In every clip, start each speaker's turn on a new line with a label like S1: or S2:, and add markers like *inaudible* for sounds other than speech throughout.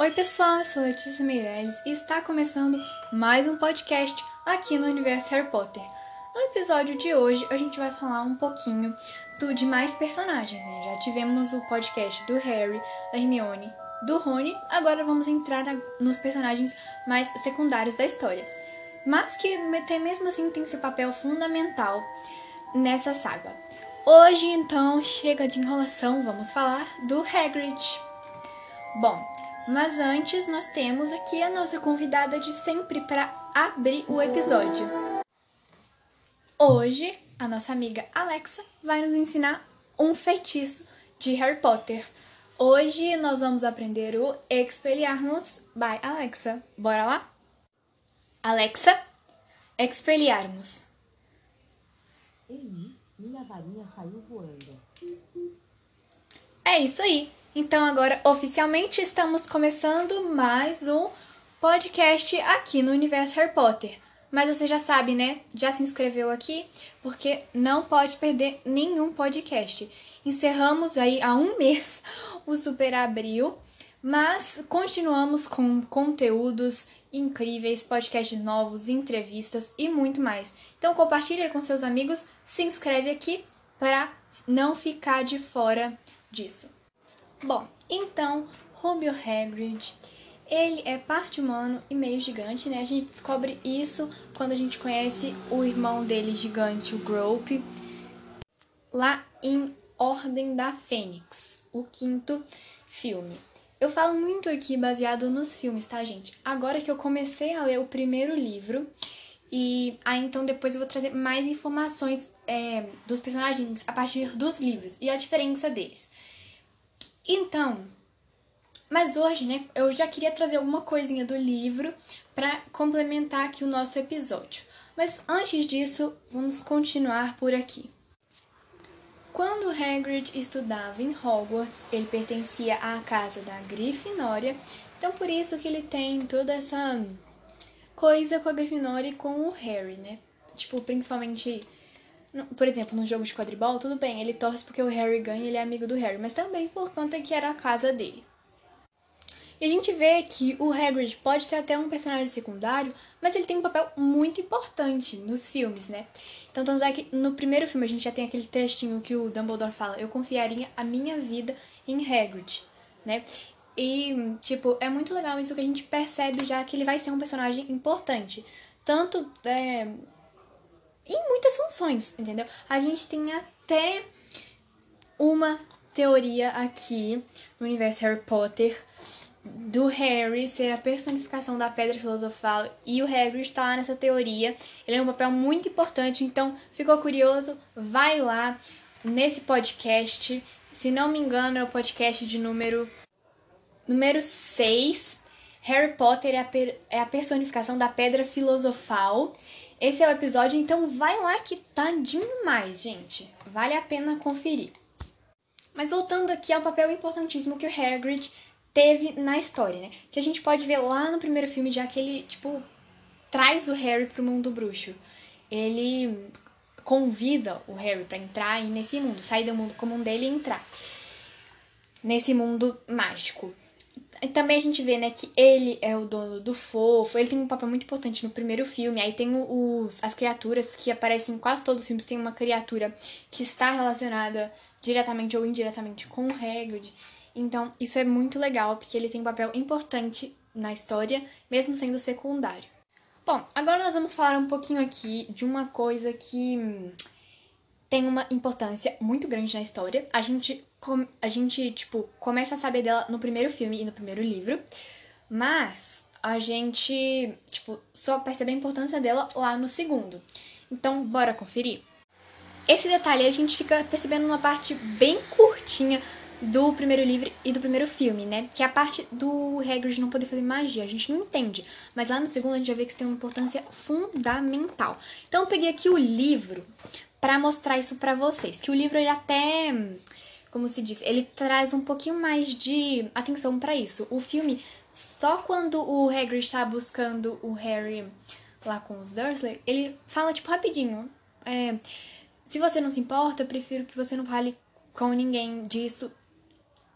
S1: Oi, pessoal, eu sou Letícia Meirelles e está começando mais um podcast aqui no Universo Harry Potter. No episódio de hoje, a gente vai falar um pouquinho do, de mais personagens, né? Já tivemos o podcast do Harry, da Hermione, do Rony, agora vamos entrar nos personagens mais secundários da história. Mas que até mesmo assim tem seu papel fundamental nessa saga. Hoje, então, chega de enrolação, vamos falar do Hagrid. Bom, mas antes, nós temos aqui a nossa convidada de sempre para abrir o episódio. Hoje, a nossa amiga Alexa vai nos ensinar um feitiço de Harry Potter. Hoje nós vamos aprender o Expelliarmus by Alexa. Bora lá? Alexa, Expelliarmus.
S2: Ei, minha varinha saiu voando.
S1: É isso aí. Então agora oficialmente estamos começando mais um podcast aqui no Universo Harry Potter. Mas você já sabe, né? Já se inscreveu aqui? Porque não pode perder nenhum podcast. Encerramos aí há um *laughs* mês o Super Abril, mas continuamos com conteúdos incríveis, podcasts novos, entrevistas e muito mais. Então compartilhe com seus amigos, se inscreve aqui para não ficar de fora disso. Bom, então, Rubio Hagrid, ele é parte humano e meio gigante, né? A gente descobre isso quando a gente conhece o irmão dele gigante, o Grope, lá em Ordem da Fênix, o quinto filme. Eu falo muito aqui baseado nos filmes, tá, gente? Agora que eu comecei a ler o primeiro livro, e aí então depois eu vou trazer mais informações é, dos personagens a partir dos livros e a diferença deles. Então, mas hoje, né, eu já queria trazer alguma coisinha do livro para complementar aqui o nosso episódio. Mas antes disso, vamos continuar por aqui. Quando Hagrid estudava em Hogwarts, ele pertencia à casa da Grifinória, então por isso que ele tem toda essa coisa com a Grifinória e com o Harry, né? Tipo, principalmente por exemplo, no jogo de quadribol, tudo bem, ele torce porque o Harry ganha, ele é amigo do Harry, mas também por conta que era a casa dele. E a gente vê que o Hagrid pode ser até um personagem secundário, mas ele tem um papel muito importante nos filmes, né? Então, tanto é que no primeiro filme a gente já tem aquele textinho que o Dumbledore fala: Eu confiaria a minha vida em Hagrid, né? E, tipo, é muito legal isso que a gente percebe já que ele vai ser um personagem importante. Tanto é, em muitas funções, entendeu? A gente tem até uma teoria aqui no universo Harry Potter do Harry ser a personificação da Pedra Filosofal e o Hagrid está nessa teoria. Ele é um papel muito importante, então ficou curioso? Vai lá nesse podcast. Se não me engano, é o podcast de número número 6. Harry Potter é a, per, é a personificação da Pedra Filosofal. Esse é o episódio, então vai lá que tá demais, gente. Vale a pena conferir. Mas voltando aqui ao papel importantíssimo que o Hagrid teve na história, né? Que a gente pode ver lá no primeiro filme, já que ele, tipo, traz o Harry pro mundo bruxo. Ele convida o Harry para entrar aí nesse mundo, sair do mundo comum dele e entrar nesse mundo mágico também a gente vê, né, que ele é o dono do fofo, ele tem um papel muito importante no primeiro filme, aí tem os, as criaturas que aparecem em quase todos os filmes, tem uma criatura que está relacionada diretamente ou indiretamente com o Hagrid, então isso é muito legal, porque ele tem um papel importante na história, mesmo sendo secundário. Bom, agora nós vamos falar um pouquinho aqui de uma coisa que hum, tem uma importância muito grande na história. A gente a gente, tipo, começa a saber dela no primeiro filme e no primeiro livro, mas a gente, tipo, só percebe a importância dela lá no segundo. Então, bora conferir? Esse detalhe a gente fica percebendo uma parte bem curtinha do primeiro livro e do primeiro filme, né? Que é a parte do Hagrid não poder fazer magia. A gente não entende. Mas lá no segundo a gente já vê que isso tem uma importância fundamental. Então eu peguei aqui o livro para mostrar isso para vocês. Que o livro ele até como se diz, ele traz um pouquinho mais de atenção para isso. O filme, só quando o Hagrid está buscando o Harry lá com os Dursley, ele fala, tipo, rapidinho. É, se você não se importa, eu prefiro que você não fale com ninguém disso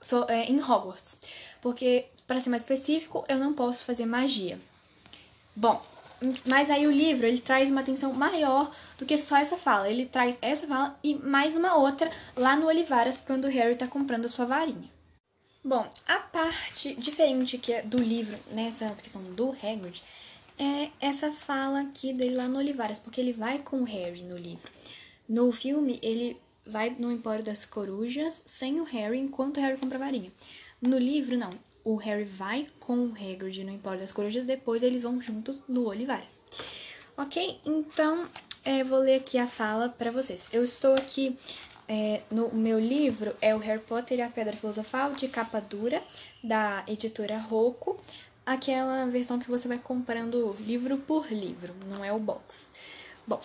S1: so, é, em Hogwarts. Porque para ser mais específico, eu não posso fazer magia. Bom, mas aí o livro ele traz uma atenção maior do que só essa fala. Ele traz essa fala e mais uma outra lá no Olivaras quando o Harry tá comprando a sua varinha. Bom, a parte diferente que é do livro nessa questão do Hagrid é essa fala aqui dele lá no Olivaras, porque ele vai com o Harry no livro. No filme, ele vai no Empório das Corujas sem o Harry enquanto o Harry compra a varinha. No livro, não. O Harry vai com o Hagrid no Empório das Corujas, depois eles vão juntos no Olivares. Ok? Então, é, vou ler aqui a fala para vocês. Eu estou aqui é, no meu livro, é o Harry Potter e a Pedra Filosofal, de capa dura, da editora Rocco. Aquela versão que você vai comprando livro por livro, não é o box. Bom,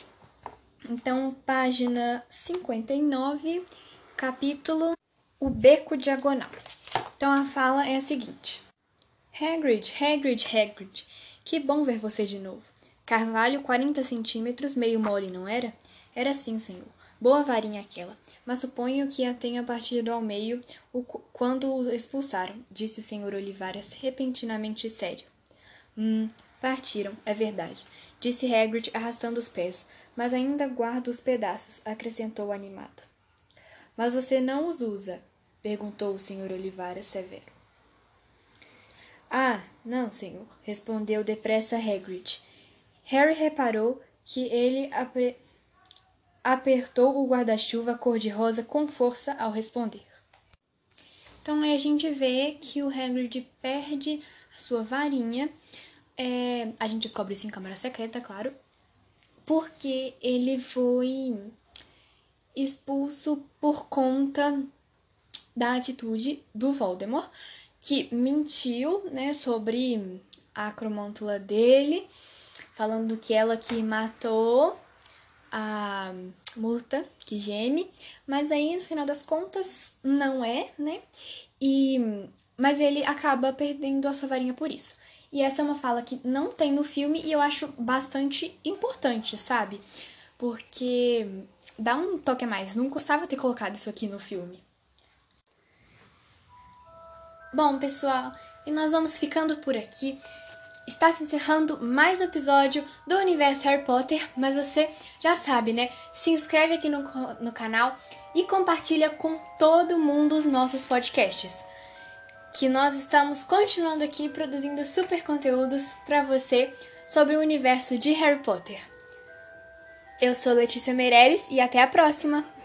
S1: então, página 59, capítulo O Beco Diagonal. Então, a fala é a seguinte. Hagrid, Hagrid, Hagrid, que bom ver você de novo. Carvalho, 40 centímetros, meio mole, não era? Era sim, senhor. Boa varinha aquela, mas suponho que a tenha partido ao meio o, quando o expulsaram, disse o senhor Olivares repentinamente sério. Hum, partiram, é verdade, disse Hagrid arrastando os pés, mas ainda guardo os pedaços, acrescentou animado. Mas você não os usa? Perguntou o senhor Olivara severo. Ah, não, senhor, respondeu depressa Hagrid. Harry reparou que ele apertou o guarda-chuva cor-de-rosa com força ao responder. Então aí a gente vê que o Hagrid perde a sua varinha. É, a gente descobre isso em câmara secreta, claro porque ele foi expulso por conta da atitude do Voldemort, que mentiu, né, sobre a cromântula dele, falando que ela que matou a Murta, que geme, mas aí no final das contas não é, né? E mas ele acaba perdendo a sua varinha por isso. E essa é uma fala que não tem no filme e eu acho bastante importante, sabe? Porque dá um toque a mais. Não custava ter colocado isso aqui no filme. Bom, pessoal, e nós vamos ficando por aqui. Está se encerrando mais um episódio do Universo Harry Potter, mas você já sabe, né? Se inscreve aqui no, no canal e compartilha com todo mundo os nossos podcasts que nós estamos continuando aqui produzindo super conteúdos para você sobre o universo de Harry Potter. Eu sou Letícia Meirelles e até a próxima!